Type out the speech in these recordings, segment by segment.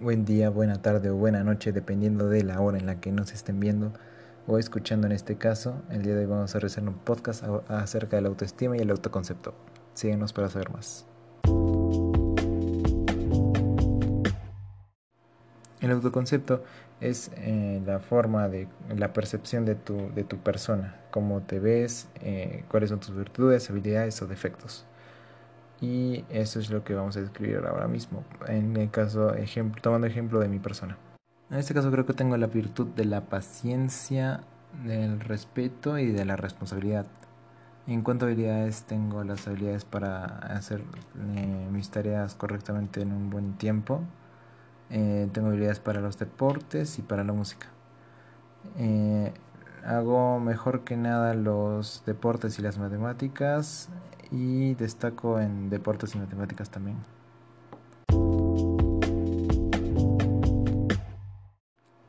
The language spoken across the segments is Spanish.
buen día, buena tarde o buena noche, dependiendo de la hora en la que nos estén viendo o escuchando en este caso. El día de hoy vamos a realizar un podcast acerca de la autoestima y el autoconcepto. Síguenos para saber más. El autoconcepto es eh, la forma de la percepción de tu, de tu persona, cómo te ves, eh, cuáles son tus virtudes, habilidades o defectos. Y eso es lo que vamos a describir ahora mismo. En el caso, ejemplo, tomando ejemplo de mi persona. En este caso creo que tengo la virtud de la paciencia, del respeto y de la responsabilidad. En cuanto a habilidades, tengo las habilidades para hacer eh, mis tareas correctamente en un buen tiempo. Eh, tengo habilidades para los deportes y para la música. Eh, hago mejor que nada los deportes y las matemáticas y destaco en deportes y matemáticas también.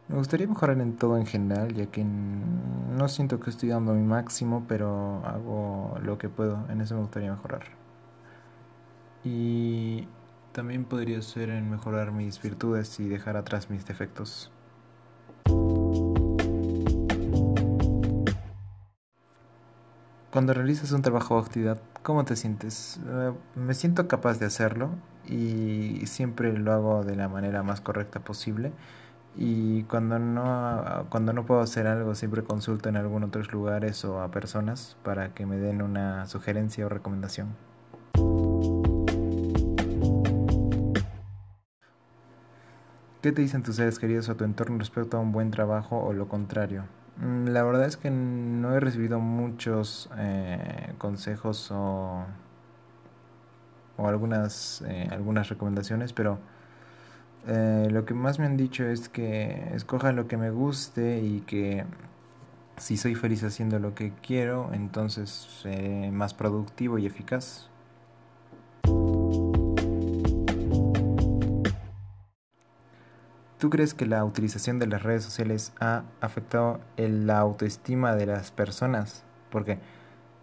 Me gustaría mejorar en todo en general, ya que no siento que estoy dando mi máximo, pero hago lo que puedo. En eso me gustaría mejorar. Y también podría ser en mejorar mis virtudes y dejar atrás mis defectos. Cuando realizas un trabajo o actividad, ¿cómo te sientes? Eh, me siento capaz de hacerlo y siempre lo hago de la manera más correcta posible. Y cuando no, cuando no puedo hacer algo, siempre consulto en algún otros lugares o a personas para que me den una sugerencia o recomendación. ¿Qué te dicen tus seres queridos o tu entorno respecto a un buen trabajo o lo contrario? Mm, la verdad es que no he recibido muchos eh, consejos o, o algunas, eh, algunas recomendaciones, pero eh, lo que más me han dicho es que escoja lo que me guste y que si soy feliz haciendo lo que quiero, entonces seré más productivo y eficaz. ¿Tú crees que la utilización de las redes sociales ha afectado la autoestima de las personas? Porque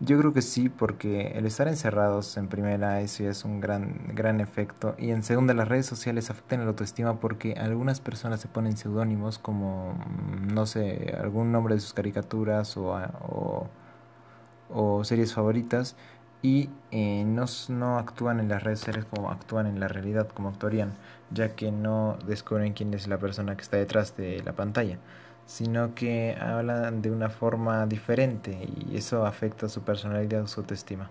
yo creo que sí, porque el estar encerrados en primera, eso es un gran, gran efecto. Y en segunda, las redes sociales afectan la autoestima porque algunas personas se ponen seudónimos como, mm, no sé, algún nombre de sus caricaturas o, o series favoritas y eh, no, actúan en las redes sociales como actúan en la realidad, como actuarían, ya que no descubren quién es la persona que está detrás de la pantalla, sino que hablan de una forma diferente y eso afecta su personalidad o su autoestima.